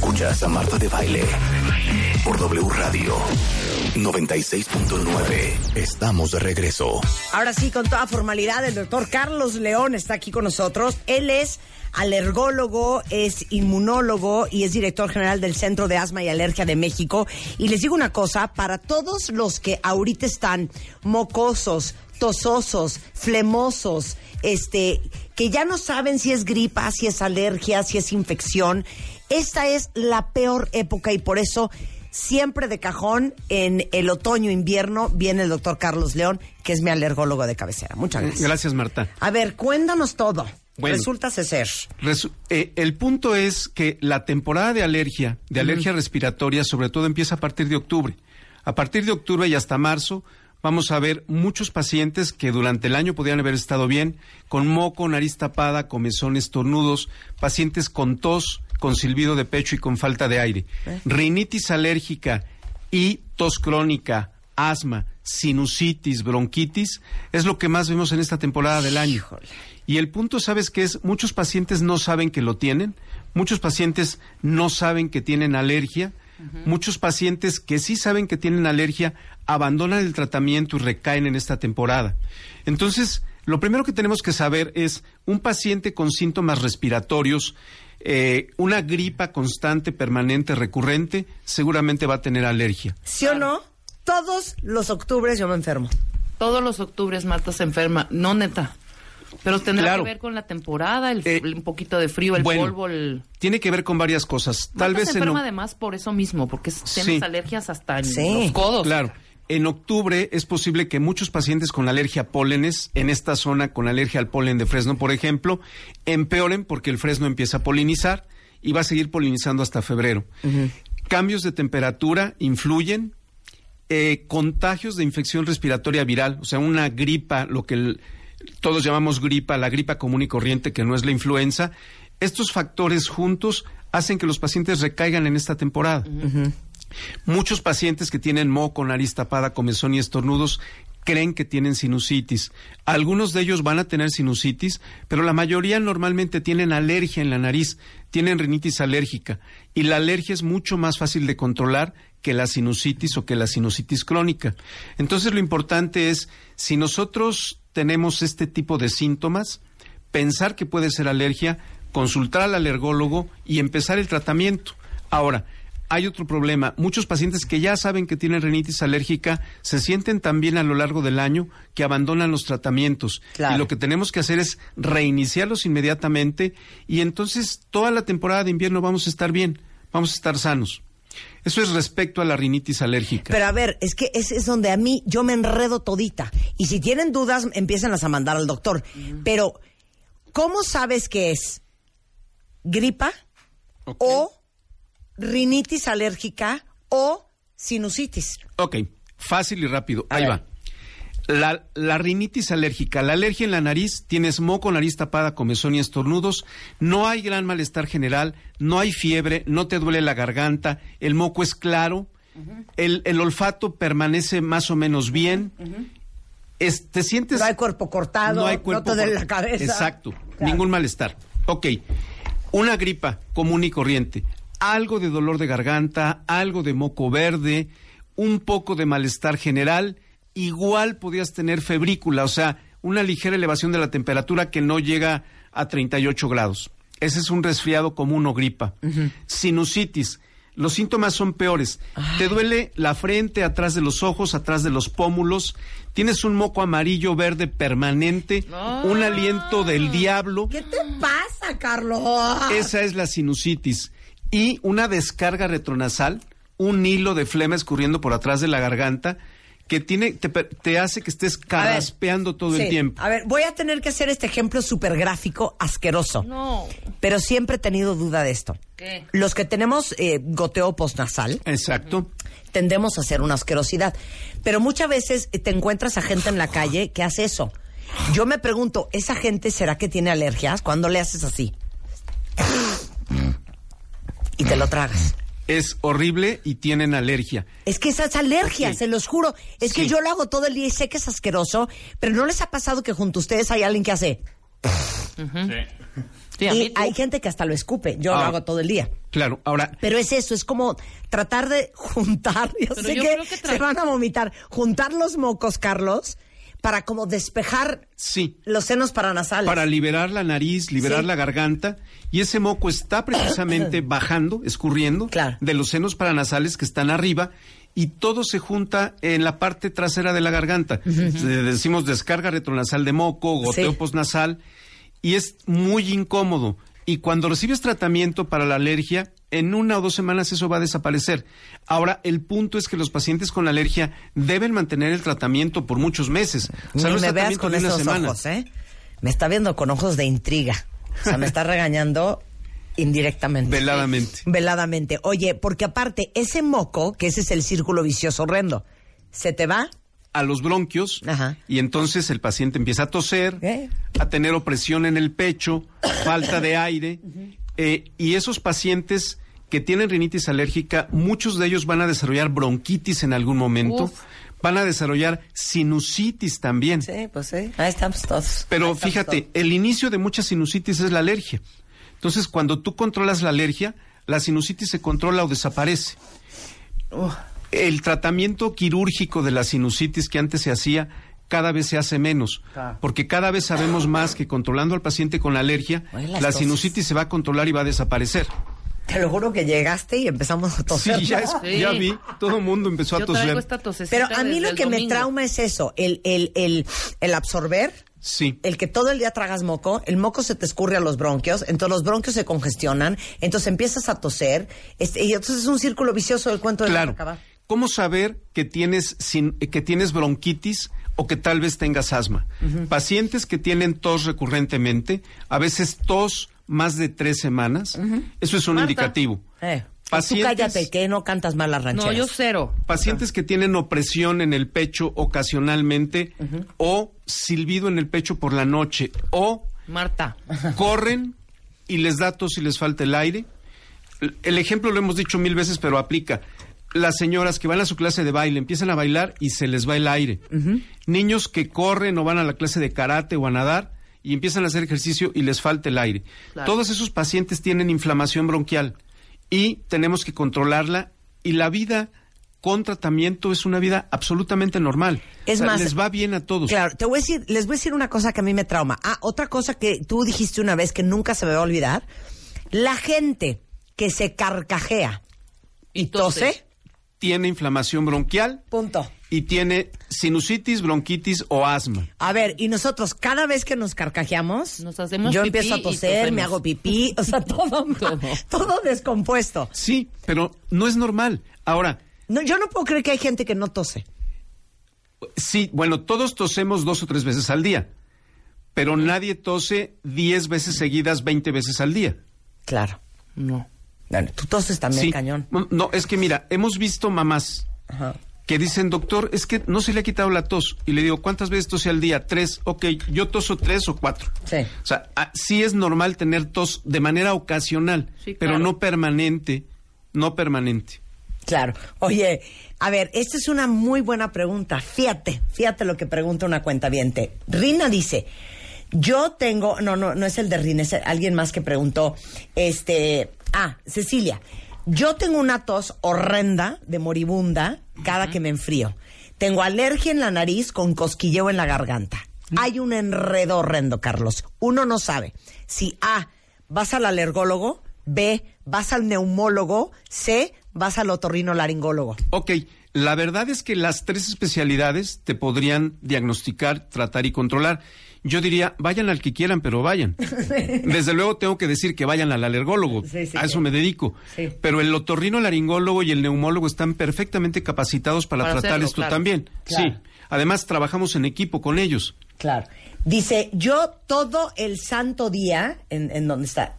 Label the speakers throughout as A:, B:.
A: Escuchas a Marta de Baile por W Radio 96.9. Estamos de regreso.
B: Ahora sí, con toda formalidad, el doctor Carlos León está aquí con nosotros. Él es alergólogo, es inmunólogo y es director general del Centro de Asma y Alergia de México. Y les digo una cosa, para todos los que ahorita están mocosos, tososos, flemosos, este, que ya no saben si es gripa, si es alergia, si es infección, esta es la peor época y por eso siempre de cajón en el otoño invierno viene el doctor Carlos León, que es mi alergólogo de cabecera. Muchas gracias.
C: Gracias, Marta.
B: A ver, cuéntanos todo.
C: Bueno.
B: Resulta ser.
C: Resu- eh, el punto es que la temporada de alergia, de alergia respiratoria, sobre todo empieza a partir de octubre. A partir de octubre y hasta marzo vamos a ver muchos pacientes que durante el año podrían haber estado bien, con moco, nariz tapada, comezón, estornudos, pacientes con tos, con silbido de pecho y con falta de aire. Rinitis alérgica y tos crónica, asma, sinusitis, bronquitis, es lo que más vemos en esta temporada del año. Y el punto, ¿sabes qué es? Muchos pacientes no saben que lo tienen, muchos pacientes no saben que tienen alergia, muchos pacientes que sí saben que tienen alergia abandonan el tratamiento y recaen en esta temporada. Entonces, lo primero que tenemos que saber es un paciente con síntomas respiratorios, eh, una gripa constante, permanente, recurrente, seguramente va a tener alergia.
B: ¿Sí o no? Todos los octubres yo me enfermo.
D: Todos los octubres Marta se enferma. No, neta. Pero tendrá
C: Claro.
D: que ver con la temporada, el,
C: Eh,
D: un poquito de frío, el
C: bueno,
D: polvo, el...
C: Tiene que ver con varias cosas. Tal vez
D: se enferma
C: o-
D: además por eso mismo, porque es- tienes
C: Sí.
D: alergias hasta en
B: Sí.
D: los codos.
C: Claro. En octubre es posible que muchos pacientes con alergia a pólenes, en esta zona con alergia al polen de fresno, por ejemplo, empeoren porque el fresno empieza a polinizar y va a seguir polinizando hasta febrero. Cambios de temperatura influyen. eh, contagios de infección respiratoria viral, o sea, una gripa, lo que el- todos llamamos gripa, la gripa común y corriente, que no es la influenza. Estos factores juntos hacen que los pacientes recaigan en esta temporada. Muchos pacientes que tienen moco, nariz tapada, comezón y estornudos creen que tienen sinusitis. Algunos de ellos van a tener sinusitis, pero la mayoría normalmente tienen alergia en la nariz, tienen rinitis alérgica. Y la alergia es mucho más fácil de controlar que la sinusitis o que la sinusitis crónica. Entonces lo importante es, si nosotros tenemos este tipo de síntomas, pensar que puede ser alergia, consultar al alergólogo y empezar el tratamiento. Ahora, hay otro problema. Muchos pacientes que ya saben que tienen rinitis alérgica se sienten también a lo largo del año que abandonan los tratamientos.
B: Claro.
C: Y lo que tenemos que hacer es reiniciarlos inmediatamente y entonces toda la temporada de invierno vamos a estar bien, vamos a estar sanos. Eso es respecto a la rinitis alérgica.
B: Pero a ver, es que ese es donde a mí yo me enredo todita. Y si tienen dudas, empiezan a mandar al doctor. Pero, ¿cómo sabes que es gripa o rinitis alérgica o sinusitis?
C: Ok, fácil y rápido.
B: A
C: Ahí
B: ver.
C: va. La, la rinitis alérgica, la alergia en la nariz, tienes moco, nariz tapada, comezón y estornudos, no hay gran malestar general, no hay fiebre, no te duele la garganta, el moco es claro, el, el olfato permanece más o menos bien, es- te sientes...
B: No hay cuerpo cortado, no,
C: cuerpo
B: te duele
C: cor-
B: la cabeza.
C: Exacto,
B: Claro.
C: ningún malestar. Ok, una gripa común y corriente, algo de dolor de garganta, algo de moco verde, un poco de malestar general, igual podías tener febrícula, o sea, una ligera elevación de la temperatura que no llega a 38 grados. Ese es un resfriado común o gripa. Sinusitis. Los síntomas son peores. Te duele la frente, atrás de los ojos, atrás de los pómulos. Tienes un moco amarillo verde permanente, un aliento del diablo.
B: ¿Qué te pasa, Carlos?
C: Esa es la sinusitis. Y una descarga retronasal, un hilo de flema escurriendo por atrás de la garganta que tiene, te, te hace que estés carraspeando todo
B: Sí.
C: el tiempo.
B: A ver, voy a tener que hacer este ejemplo súper gráfico, asqueroso.
D: No.
B: Pero siempre he tenido duda de esto.
D: ¿Qué?
B: Los que tenemos eh, goteo postnasal
C: Exacto.
B: tendemos a hacer una asquerosidad. Pero muchas veces eh, te encuentras a gente en la calle que hace eso. Yo me pregunto, ¿esa gente será que tiene alergias? Cuando le haces así? Y te lo tragas.
C: Es horrible y tienen alergia.
B: Es que esa es alergia,
C: Sí.
B: se los juro. Es que yo lo hago todo el día y sé que es asqueroso, pero ¿no les ha pasado que junto a ustedes hay alguien que hace?
D: Sí,
B: y hay gente que hasta lo escupe. Yo lo
C: Ah.
B: hago todo el día.
C: Claro, ahora,
B: Pero es eso, es como tratar de juntar, yo
D: Pero
B: sé
D: yo
B: que,
D: creo que tra-
B: se van a vomitar, juntar los mocos, Carlos, para como despejar
C: sí,
B: los senos paranasales.
C: para liberar la nariz, liberar
B: Sí.
C: la garganta, y ese moco está precisamente bajando, escurriendo
B: Claro.
C: de los senos paranasales que están arriba, y todo se junta en la parte trasera de la garganta. Decimos descarga retronasal de moco, goteo
B: Sí.
C: posnasal, y es muy incómodo. Y cuando recibes tratamiento para la alergia, en una o dos semanas eso va a desaparecer. Ahora, el punto es que los pacientes con alergia deben mantener el tratamiento por muchos meses. O sea, no
B: me veas con esos
C: semana.
B: ojos, ¿eh? Me está viendo con ojos de intriga. O sea, me está regañando indirectamente.
C: Veladamente.
B: Veladamente. Oye, porque aparte, ese moco, que ese es el círculo vicioso horrendo, ¿se te va?
C: a los bronquios
B: Ajá.
C: y entonces el paciente empieza a toser,
B: ¿Eh?
C: a tener opresión en el pecho, falta de aire eh, y esos pacientes que tienen rinitis alérgica, muchos de ellos van a desarrollar bronquitis en algún momento,
D: Uf.
C: van a desarrollar sinusitis también.
B: Sí, pues sí. Ahí estamos todos.
C: Pero
B: estamos
C: fíjate,
B: todos.
C: el inicio de mucha sinusitis es la alergia. Entonces, cuando tú controlas la alergia, la sinusitis se controla o desaparece. El tratamiento quirúrgico de la sinusitis que antes se hacía, cada vez se hace menos. Porque cada vez sabemos más que controlando al paciente con alergia,
B: Oye, las
C: la sinusitis se va a controlar y va a desaparecer.
B: Te lo juro que llegaste y empezamos a toser.
C: Sí, ya, es-
D: Sí.
C: ya vi, todo el mundo empezó a
D: Yo
C: toser.
D: esta
B: Pero a mí lo que me trauma es eso, el, el, el, el absorber,
C: Sí.
B: el que todo el día tragas moco, el moco se te escurre a los bronquios, entonces los bronquios se congestionan, entonces empiezas a toser, este, y entonces es un círculo vicioso del cuento de
C: Claro.
B: acabar.
C: ¿Cómo saber que tienes, sin- que tienes bronquitis o que tal vez tengas asma? Pacientes que tienen tos recurrentemente, a veces tos más de tres semanas, eso es un
D: Marta.
C: indicativo.
B: Eh, tú
C: Pacientes-
B: cállate, que no cantas mal las rancheras.
D: No, yo cero.
C: Pacientes que tienen opresión en el pecho ocasionalmente o silbido en el pecho por la noche o
D: Marta.
C: corren y les da tos y les falta el aire. El ejemplo lo hemos dicho mil veces, pero aplica. Las señoras que van a su clase de baile empiezan a bailar y se les va el aire. Niños que corren o van a la clase de karate o a nadar y empiezan a hacer ejercicio y les falta el aire.
D: Claro.
C: Todos esos pacientes tienen inflamación bronquial y tenemos que controlarla y la vida con tratamiento es una vida absolutamente normal.
B: Es
C: O sea,
B: más,
C: les va bien a todos.
B: Claro, te voy a decir, les voy a decir una cosa que a mí me trauma. Ah, otra cosa que tú dijiste una vez que nunca se me va a olvidar. La gente que se carcajea y,
D: Y
B: tose.
C: Tiene inflamación bronquial
B: punto.
C: y tiene sinusitis, bronquitis o asma.
B: A ver, y nosotros cada vez que nos carcajeamos,
D: Nos hacemos
B: yo
D: pipí
B: empiezo a toser, me hago pipí, o sea, todo,
D: Todo.
B: todo descompuesto.
C: Sí, pero no es normal. Ahora,
B: No, yo no puedo creer que hay gente que no tose.
C: sí, bueno, todos tosemos dos o tres veces al día, pero nadie tose diez veces seguidas, veinte veces al día.
B: Claro.
D: No.
B: Bueno, tú toses también,
C: Sí.
B: cañón.
C: No, es que mira, hemos visto mamás
B: Ajá.
C: que dicen, doctor, es que no se le ha quitado la tos. Y le digo, ¿cuántas veces tose al día? Tres. Ok, yo toso tres o cuatro.
B: Sí.
C: O sea, ah, sí es normal tener tos de manera ocasional,
D: Sí,
C: pero no permanente, no permanente.
B: Claro. Oye, a ver, esta es una muy buena pregunta. Fíjate, fíjate lo que pregunta una cuenta Rina dice, yo tengo, no, no, no es el de Rina, es alguien más que preguntó, este, ah, Cecilia, yo tengo una tos horrenda de moribunda cada que me enfrío. Tengo alergia en la nariz con cosquilleo en la garganta. Hay un enredo horrendo, Carlos. Uno no sabe si A, vas al alergólogo, B, vas al neumólogo, C, vas al otorrinolaringólogo.
C: Ok, la verdad es que las tres especialidades te podrían diagnosticar, tratar y controlar. Yo diría, vayan al que quieran, pero vayan. Desde luego tengo que decir que vayan al alergólogo.
B: Sí, sí,
C: a eso
B: sí.
C: me dedico. Pero el otorrinolaringólogo y el neumólogo están perfectamente capacitados para,
D: Para
C: tratar
D: hacerlo,
C: esto
D: claro.
C: también.
B: Claro.
C: Sí. Además, trabajamos en equipo con ellos.
B: Claro. Dice, yo todo el santo día, en, en donde está,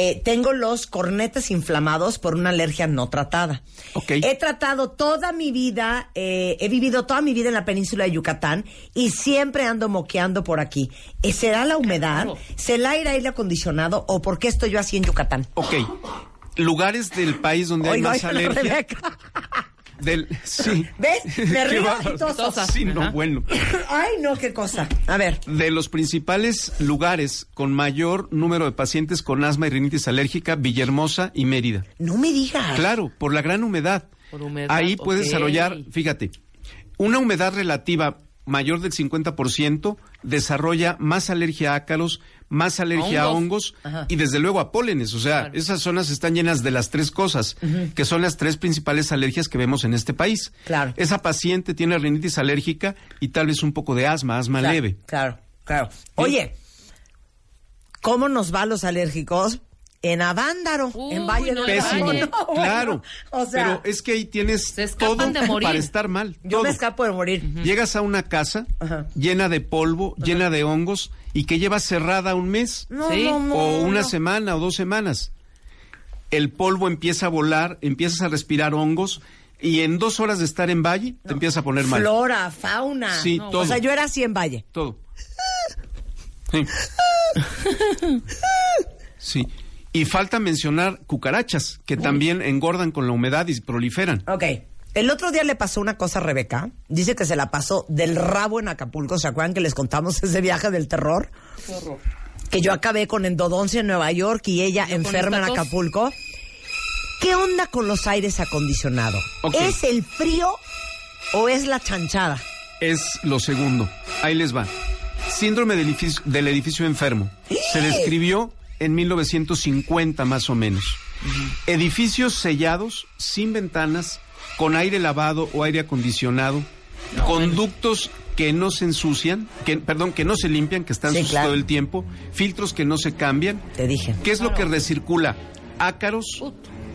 B: eh, tengo los cornetes inflamados por una alergia no tratada. He tratado toda mi vida, eh, he vivido toda mi vida en la península de Yucatán y siempre ando moqueando por aquí. Eh, ¿Será la humedad? ¿Será el aire acondicionado? ¿O por qué estoy yo así en Yucatán?
C: Ok. Lugares del país donde hay más alergia. Del, sí.
B: ¿Ves? Me río y.
C: Sí, no,
D: Ajá.
C: bueno.
B: Ay, no, qué cosa. A ver.
C: De los principales lugares con mayor número de pacientes con asma y rinitis alérgica, Villahermosa y Mérida.
B: No me digas.
C: Claro, por la gran humedad.
D: Por humedad,
C: Ahí puede desarrollar, fíjate, una humedad relativa mayor del 50% desarrolla más alergia a ácaros, más alergia a
D: hongos.
C: hongos y desde luego a pólenes. O sea,
D: Claro.
C: esas zonas están llenas de las tres cosas, que son las tres principales alergias que vemos en este país.
B: Claro.
C: Esa paciente tiene rinitis alérgica y tal vez un poco de asma, asma
B: Claro,
C: leve.
B: Claro, claro. Oye, ¿cómo nos va a los alérgicos? En Avándaro,
D: Uy,
B: en Valle
D: no
B: de
C: Pésimo.
B: No, bueno,
C: claro.
B: O sea,
C: pero es que ahí tienes
D: Se escapan
C: todo
D: de morir.
C: para estar mal.
B: yo
C: todo.
B: me escapo de morir.
C: Llegas a una casa
B: Ajá.
C: llena de polvo, llena de hongos y que lleva cerrada un mes
B: No,
D: Sí.
B: no, no,
C: o una
B: no.
C: semana o dos semanas. El polvo empieza a volar, empiezas a respirar hongos y en dos horas de estar en Valle te empiezas a poner mal.
B: Flora, fauna.
C: Sí,
B: No,
C: todo.
B: O sea, yo era así en Valle.
C: Todo. Sí. Sí. Y falta mencionar cucarachas, que también engordan con la humedad y proliferan.
B: Ok. El otro día le pasó una cosa a Rebeca. Dice que se la pasó del rabo en Acapulco. ¿Se acuerdan que les contamos ese viaje del terror? Que yo acabé con endodoncia en Nueva York y ella
D: Yo
B: enferma en. Acapulco. ¿Qué onda con los aires acondicionados? ¿Es el frío o es la chanchada?
C: Es lo segundo. Ahí les va. Síndrome del edificio, del edificio enfermo. Se describió en 1950 más o menos. Edificios sellados, sin ventanas, con aire lavado o aire acondicionado, conductos que no se ensucian, que, perdón, que no se limpian, que están
B: Sí,
C: sucios
B: claro.
C: todo el tiempo, filtros que no se cambian.
B: Te dije.
C: ¿Qué es lo que recircula? Ácaros,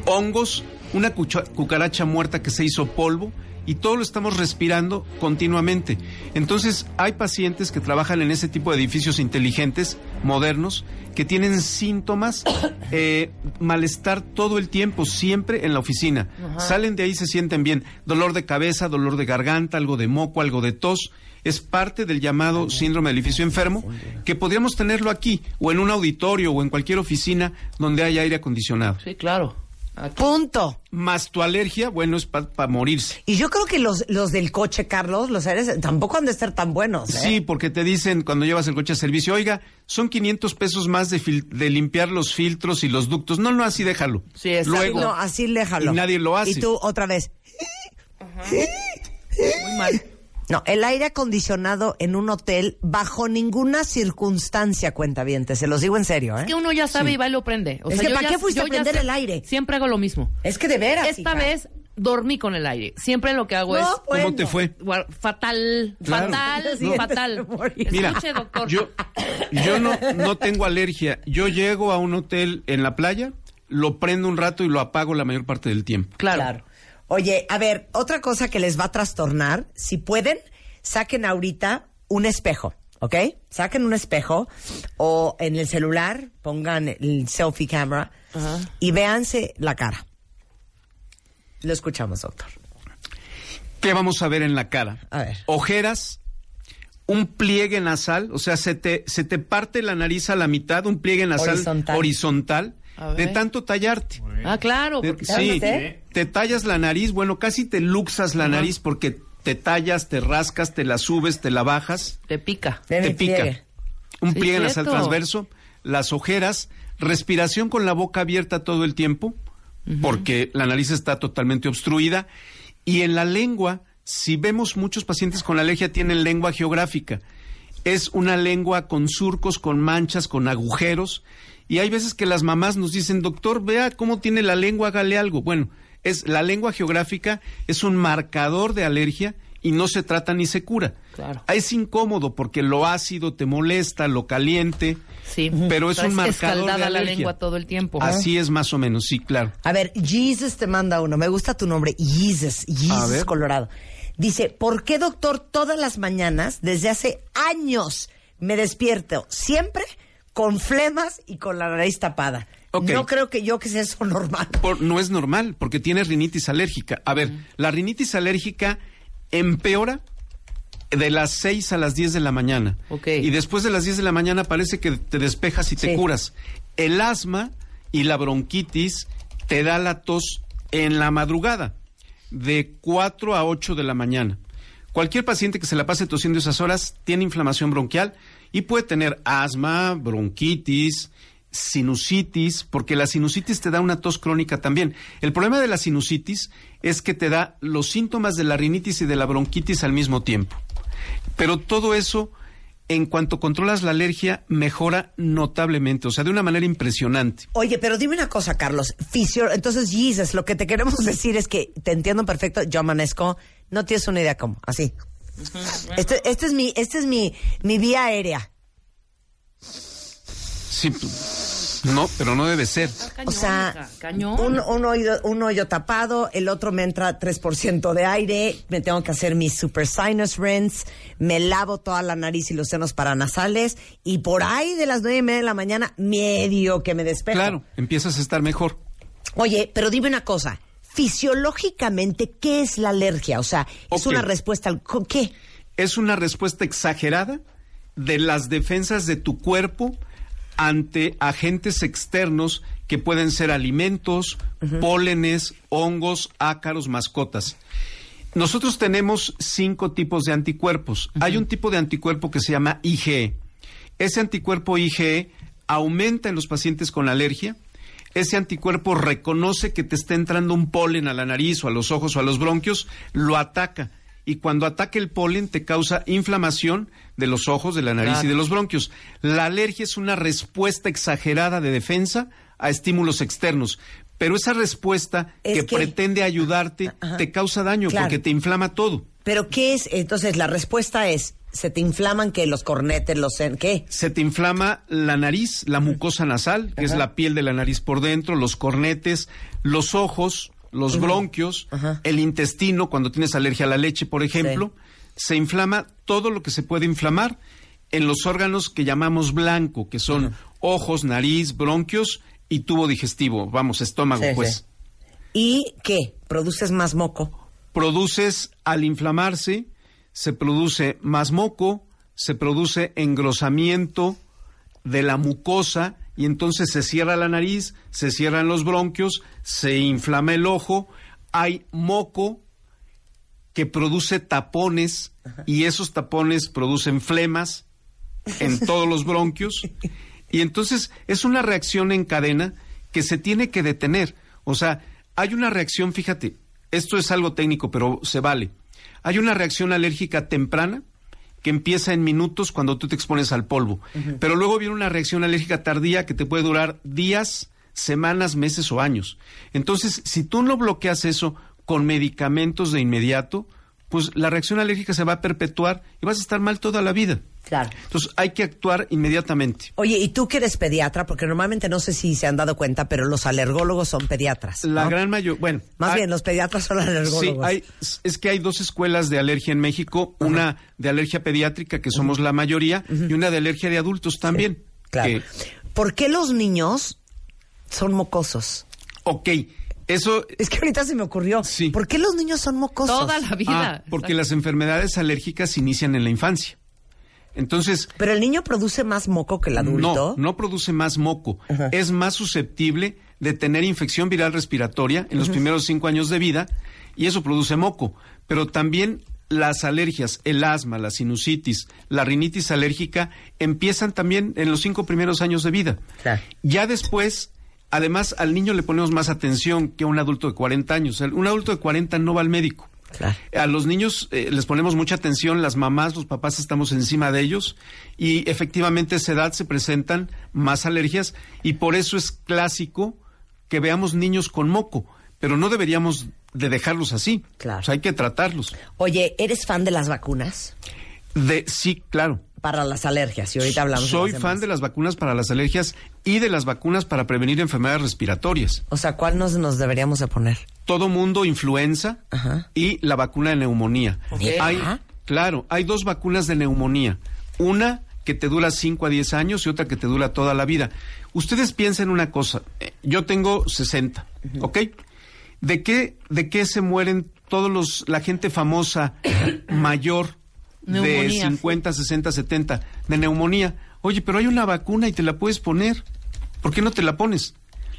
C: hongos, una cucaracha muerta que se hizo polvo y todo lo estamos respirando continuamente. Entonces, hay pacientes que trabajan en ese tipo de edificios inteligentes, modernos, que tienen síntomas, eh, malestar todo el tiempo, siempre en la oficina. Salen de ahí, se sienten bien. Dolor de cabeza, dolor de garganta, algo de moco, algo de tos. Es parte del llamado síndrome del edificio enfermo, que podríamos tenerlo aquí, o en un auditorio, o en cualquier oficina donde haya aire acondicionado.
D: Sí, claro. Aquí.
B: Punto.
C: Más tu alergia, bueno, es para morirse.
B: Y yo creo que los, los del coche, Carlos, los aires tampoco han de ser tan buenos. ¿eh?
C: Sí, porque te dicen cuando llevas el coche a servicio, oiga, son 500 pesos más de, fil- de limpiar los filtros y los ductos. No, no, así déjalo.
D: Sí, exacto.
C: Luego,
B: No, así léjalo.
C: Y nadie lo hace.
B: Y tú otra vez.
D: Muy mal.
B: No, el aire acondicionado en un hotel bajo ninguna circunstancia cuenta bien, te se los digo en serio, ¿eh?
D: Es que uno ya sabe y va y lo prende. O
B: Es
D: sea,
B: que
D: yo
B: ¿para
D: ya-
B: qué fuiste a prender el aire?
D: Siempre hago lo mismo.
B: Es que de veras.
D: Esta
B: hija.
D: vez dormí con el aire. Siempre lo que hago
B: No,
D: es
B: bueno.
C: ¿Cómo te fue?
D: Fatal,
C: Claro.
D: fatal,
B: Sí,
D: fatal.
C: Mira,
D: Escuche, doctor.
C: yo, yo no, no tengo alergia. Yo llego a un hotel en la playa, lo prendo un rato y lo apago la mayor parte del tiempo.
D: Claro.
B: Oye, a ver, otra cosa que les va a trastornar, si pueden, saquen ahorita un espejo, ¿ok? Saquen un espejo o en el celular pongan el selfie camera y véanse la cara. Lo escuchamos, doctor.
C: ¿Qué vamos a ver en la cara?
B: A ver.
C: Ojeras, un pliegue nasal, o sea, se te, se te parte la nariz a la mitad, un pliegue nasal
B: Horizontal.
C: de tanto tallarte.
D: Ah, claro.
C: De-
D: Porque
C: sí, te tallas la nariz, bueno, casi te luxas la nariz porque te tallas, te rascas, te la subes, te la bajas,
D: te pica.
C: Te pica.
B: pliegue.
C: Un
D: Sí,
C: pliegue nasal
D: cierto.
C: transverso, las ojeras, respiración con la boca abierta todo el tiempo, porque la nariz está totalmente obstruida, y en la lengua, si vemos muchos pacientes con alergia tienen lengua geográfica, es una lengua con surcos, con manchas, con agujeros, y hay veces que las mamás nos dicen, doctor, vea cómo tiene la lengua, hágale algo. Bueno, es la lengua geográfica es un marcador de alergia y no se trata ni se cura.
D: Claro.
C: Es incómodo porque lo ácido te molesta, lo caliente,
D: Sí.
C: pero es un marcador de
D: escaldada la
C: alergia.
D: lengua todo el tiempo.
C: Así es más o menos, sí, claro.
B: A ver, Jesus te manda uno. Me gusta tu nombre, Jesus, Jesus. Colorado. Dice, ¿por qué, doctor, todas las mañanas, desde hace años, me despierto siempre con flemas y con la nariz tapada? No creo que yo que sea eso normal.
C: Por- no es normal porque tienes rinitis alérgica. A ver, la rinitis alérgica empeora de las 6 a las 10 de la mañana. Y después de las 10 de la mañana parece que te despejas y te
B: Sí.
C: curas. El asma y la bronquitis te da la tos en la madrugada. de 4 a 8 de la mañana. Cualquier paciente que se la pase tosiendo esas horas tiene inflamación bronquial y puede tener asma, bronquitis, sinusitis, porque la sinusitis te da una tos crónica también. El problema de la sinusitis es que te da los síntomas de la rinitis y de la bronquitis al mismo tiempo. Pero todo eso, en cuanto controlas la alergia, mejora notablemente, o sea, de una manera impresionante.
B: Oye, pero dime una cosa, Carlos. Fisio, entonces, Jesus, lo que te queremos decir es que te entiendo perfecto. Yo amanezco, no tienes una idea cómo, así. Este, este es mi, este es mi, mi vía aérea.
C: Sí, no, pero no debe ser.
D: Cañón,
B: O sea,
D: cañón.
B: un, un oído, un hoyo tapado, el otro me entra 3% de aire, me tengo que hacer mi super sinus rinse, me lavo toda la nariz y los senos paranasales, y por ahí de las nueve y media de la mañana, medio que me despejo.
C: Claro, empiezas a estar mejor.
B: Oye, pero dime una cosa. Fisiológicamente, ¿qué es la alergia? O sea, ¿es una respuesta al ¿con qué?
C: Es una respuesta exagerada de las defensas de tu cuerpo ante agentes externos que pueden ser alimentos, pólenes, hongos, ácaros, mascotas. Nosotros tenemos cinco tipos de anticuerpos. Hay un tipo de anticuerpo que se llama IgE. Ese anticuerpo IgE aumenta en los pacientes con alergia. Ese anticuerpo reconoce que te está entrando un polen a la nariz o a los ojos o a los bronquios, lo ataca. Y cuando ataca el polen te causa inflamación de los ojos, de la nariz y de los bronquios. La alergia es una respuesta exagerada de defensa a estímulos externos. Pero esa respuesta
B: Es
C: que,
B: que-
C: pretende ayudarte
B: Ajá.
C: te causa daño
B: Claro.
C: porque te inflama todo.
B: Pero ¿qué es? Entonces, la respuesta es, ¿se te inflaman que los cornetes, los... ¿Qué?
C: Se te inflama la nariz, la mucosa nasal, que es la piel de la nariz por dentro, los cornetes, los ojos, los bronquios,
B: Ajá.
C: el intestino, cuando tienes alergia a la leche, por ejemplo. Se inflama todo lo que se puede inflamar en los órganos que llamamos blanco, que son ojos, nariz, bronquios y tubo digestivo, vamos, estómago,
B: Sí,
C: pues.
B: sí. ¿Y qué? ¿Produces más moco?
C: produces al inflamarse, se produce más moco, se produce engrosamiento de la mucosa y entonces se cierra la nariz, se cierran los bronquios, se inflama el ojo, hay moco que produce tapones y esos tapones producen flemas en todos los bronquios y entonces es una reacción en cadena que se tiene que detener. O sea, hay una reacción, fíjate, esto es algo técnico, pero se vale. Hay una reacción alérgica temprana que empieza en minutos cuando tú te expones al polvo, pero luego viene una reacción alérgica tardía que te puede durar días, semanas, meses o años. Entonces, si tú no bloqueas eso con medicamentos de inmediato, pues la reacción alérgica se va a perpetuar y vas a estar mal toda la vida.
B: Claro.
C: Entonces hay que actuar inmediatamente.
B: Oye, ¿y tú que eres pediatra? Porque normalmente no sé si se han dado cuenta, pero los alergólogos son pediatras.
C: La gran mayoría, bueno,
B: Más
C: hay-
B: bien, los pediatras son
C: sí,
B: alergólogos.
C: hay, es que hay dos escuelas de alergia en México, una de alergia pediátrica que somos la mayoría y una de alergia de adultos también.
B: Claro.
C: Que-
B: ¿Por qué los niños son mocosos?
C: ok, eso
B: Es que ahorita se me ocurrió.
C: Sí.
B: ¿Por qué los niños son mocosos?
D: Toda la vida.
C: ah, porque las enfermedades alérgicas inician en la infancia. Entonces,
B: Pero el niño produce más moco que el adulto.
C: No, no produce más moco. Es más susceptible de tener infección viral respiratoria en los primeros cinco años de vida y eso produce moco. Pero también las alergias, el asma, la sinusitis, la rinitis alérgica empiezan también en los cinco primeros años de vida.
B: Claro.
C: Ya después, además, al niño le ponemos más atención que a un adulto de 40 años. Un adulto de 40 no va al médico.
B: Claro.
C: A los niños eh, les ponemos mucha atención, las mamás, los papás estamos encima de ellos y efectivamente a esa edad se presentan más alergias y por eso es clásico que veamos niños con moco, pero no deberíamos de dejarlos así.
B: Claro.
C: O sea, hay que tratarlos.
B: Oye, ¿eres fan de las vacunas?
C: De sí, claro.
B: Para las alergias. Y ahorita hablamos
C: Soy
B: de
C: fan de las vacunas para las alergias y de las vacunas para prevenir enfermedades respiratorias.
B: O sea, ¿cuál nos, nos deberíamos de poner?
C: todo mundo influenza
B: Ajá.
C: y la vacuna de neumonía.
B: ¿Neta?
C: Hay, claro, hay dos vacunas de neumonía. Una que te dura 5 a 10 años y otra que te dura toda la vida. Ustedes piensen una cosa. eh, Yo tengo 60, ¿ok? ¿De qué, ¿De qué se mueren todos los, la gente famosa mayor de
D: Neumonía.
C: 50, 60, 70 de neumonía? Oye, pero hay una vacuna y te la puedes poner. ¿Por qué no te la pones?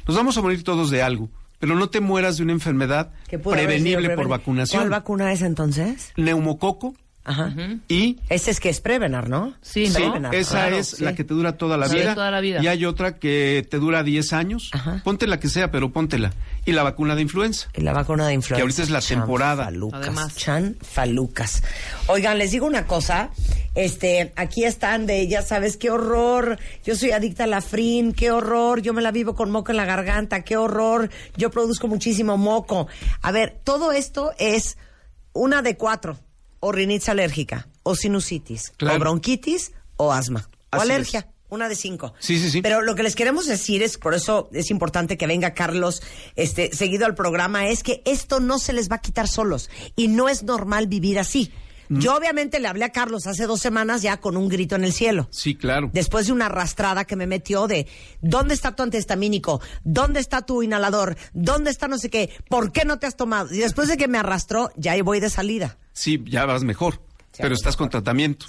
C: Nos vamos a morir todos de algo. pero no te mueras de una enfermedad prevenible por vacunación.
B: ¿Cuál vacuna es entonces?
C: Neumococo
B: Ajá.
C: y
B: Ese es que es Prevenar, ¿no?
D: Sí,
C: Sí, esa
B: claro,
C: es
B: sí.
C: la que te dura toda la
D: Sí,
C: vida.
D: toda la vida.
C: Y hay otra que te dura 10 años.
B: Ajá.
C: Ponte la que sea, pero póntela. Y la vacuna de influenza.
B: Y la vacuna de influenza.
C: Que ahorita es la temporada.
B: Chanfalucas.
D: Además.
B: Chanfalucas. Oigan, les digo una cosa. Este, aquí están de, ya sabes, qué horror. Yo soy adicta a la frin, qué horror. Yo me la vivo con moco en la garganta, qué horror. Yo produzco muchísimo moco. A ver, todo esto es una de cuatro. O rinitis alérgica, o sinusitis,
C: Claro.
B: o bronquitis, o asma, o alergia.
C: es.
B: Una de cinco.
C: Sí, sí, sí.
B: Pero lo que les queremos decir es, por eso es importante que venga Carlos este, seguido al programa, es que esto no se les va a quitar solos. Y no es normal vivir así.
C: Mm.
B: Yo obviamente le hablé a Carlos hace dos semanas ya con un grito en el cielo.
C: Sí, claro.
B: Después de una arrastrada que me metió de ¿dónde está tu antihistamínico? ¿Dónde está tu inhalador? ¿Dónde está no sé qué? ¿Por qué no te has tomado? Y después de que me arrastró, ya ahí voy de salida.
C: Sí, ya vas mejor. pero
B: vas
C: estás con tratamiento.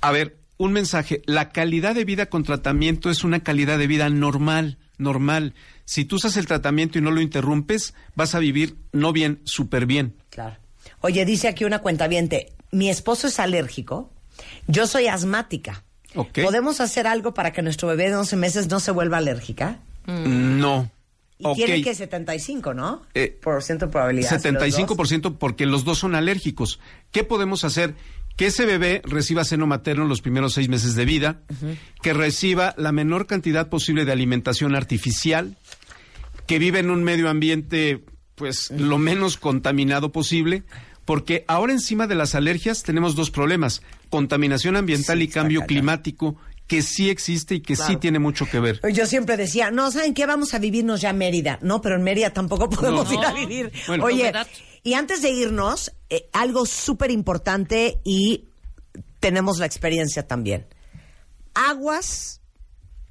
C: A ver, un mensaje. La calidad de vida con tratamiento es una calidad de vida normal, normal. Si tú usas el tratamiento y no lo interrumpes, vas a vivir no bien, súper bien.
B: Oye, dice aquí una cuentaviente, mi esposo es alérgico, yo soy asmática. ¿Podemos hacer algo para que nuestro bebé de 11 meses no se vuelva alérgica?
C: No.
B: Y
C: Ok.
B: tiene que 75, ¿no?
C: Eh,
B: Por ciento de probabilidad. los dos.
C: 75% porque los dos son alérgicos. ¿Qué podemos hacer? Que ese bebé reciba seno materno los primeros seis meses de vida, que reciba la menor cantidad posible de alimentación artificial, que vive en un medio ambiente, pues, lo menos contaminado posible, porque ahora encima de las alergias tenemos dos problemas, contaminación ambiental
B: Sí,
C: y cambio climático, que sí existe y que sí tiene mucho que ver.
B: Yo siempre decía, no, ¿saben qué? Vamos a vivirnos ya a Mérida. No, pero en Mérida tampoco podemos
C: No.
B: ir a vivir.
C: Bueno.
B: Oye, y antes de irnos, eh, algo súper importante y tenemos la experiencia también. Aguas,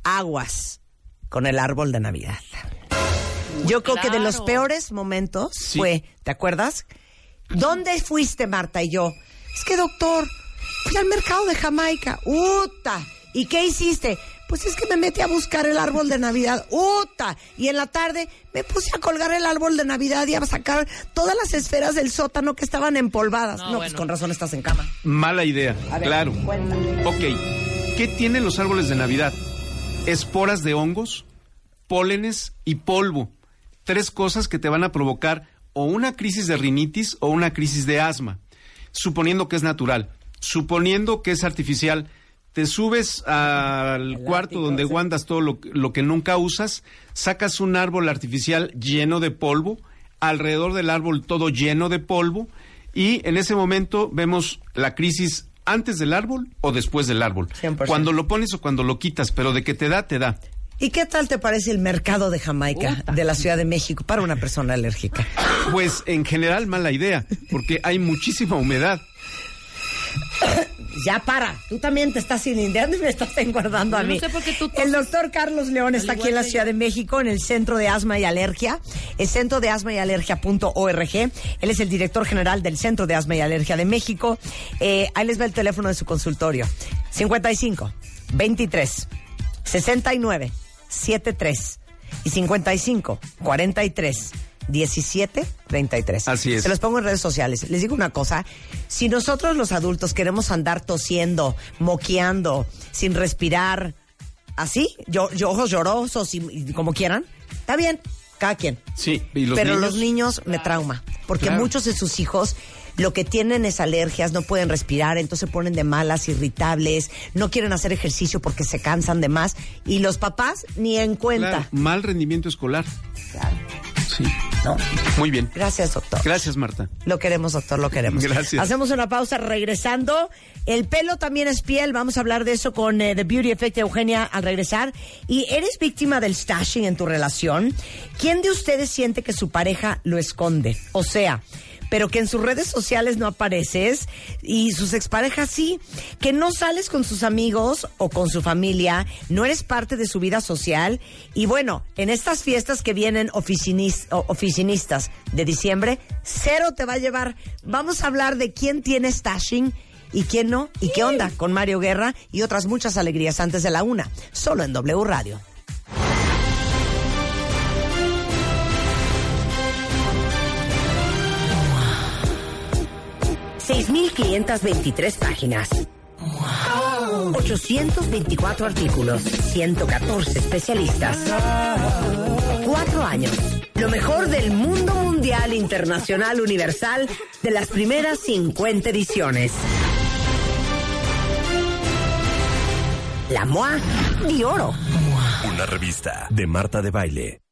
B: aguas con el árbol de Navidad. Yo creo que de los peores momentos
C: Sí.
B: fue, ¿te acuerdas? ¿Dónde fuiste, Marta y yo? Es que, doctor, fui al mercado de Jamaica. ¡Uta! ¿Y qué hiciste? Pues es que me metí a buscar el árbol de Navidad. ¡Uta! Y en la tarde me puse a colgar el árbol de Navidad y a sacar todas las esferas del sótano que estaban empolvadas. No,
D: No,
B: pues con razón estás en cama.
C: Mala idea,
B: A ver,
C: claro.
B: cuéntame.
C: Ok, ¿qué tienen los árboles de Navidad? Esporas de hongos, pólenes y polvo. Tres cosas que te van a provocar o una crisis de rinitis o una crisis de asma, suponiendo que es natural. Suponiendo que es artificial, te subes al
B: El
C: cuarto
B: ático,
C: donde
B: sí.
C: guardas todo lo, lo que nunca usas, sacas un árbol artificial lleno de polvo, alrededor del árbol todo lleno de polvo, y en ese momento vemos la crisis antes del árbol o después del árbol.
B: 100%.
C: Cuando lo pones o cuando lo quitas, pero de que te da, te da.
B: ¿Y qué tal te parece el mercado de Jamaica
D: Uta.
B: de la Ciudad de México para una persona alérgica?
C: Pues en general mala idea, porque hay muchísima humedad.
B: Ya para, tú también te estás cilindeando y me estás engordando a
D: Yo no
B: mí.
D: sé por qué tú
B: El doctor Carlos León está aquí en la Ciudad de México, en el Centro de Asma y Alergia, el Centro de Asma y Alergia.org. Él es el director general del Centro de Asma y Alergia de México. Eh, ahí les va el teléfono de su consultorio. 55 23 69 73 y 55 43 17 33.
C: Así es.
B: Se los pongo en redes sociales. Les digo una cosa, si nosotros los adultos queremos andar tosiendo, moqueando, sin respirar, así, yo, yo ojos llorosos y, y como quieran, está bien, cada quien.
C: Sí, y los
B: Pero
C: niños.
B: los niños me trauma, porque
C: Claro.
B: muchos de sus hijos lo que tienen es alergias, no pueden respirar, entonces se ponen de malas, irritables, no quieren hacer ejercicio porque se cansan de más y los papás ni en cuenta.
C: Claro, mal rendimiento escolar.
B: Claro.
C: Sí.
B: ¿no?
C: Muy bien.
B: Gracias, doctor.
C: Gracias, Marta.
B: Lo queremos, doctor, lo queremos.
C: Gracias.
B: Hacemos una pausa regresando. El pelo también es piel. Vamos a hablar de eso con eh, The Beauty Effect de Eugenia al regresar. ¿Y eres víctima del stashing en tu relación? ¿Quién de ustedes siente que su pareja lo esconde? O sea, pero que en sus redes sociales no apareces y sus exparejas sí, que no sales con sus amigos o con su familia, no eres parte de su vida social y bueno, en estas fiestas que vienen oficinis- oficinistas de diciembre, cero te va a llevar. Vamos a hablar de quién tiene stashing y quién no y qué onda con Mario Guerra y otras muchas alegrías antes de la una, solo en W Radio. 6.523 páginas. 824 artículos, 114 especialistas. Cuatro años. Lo mejor del mundo mundial, internacional, universal, de las primeras 50 ediciones. La MOA de Oro.
A: Una revista de Marta de Baile.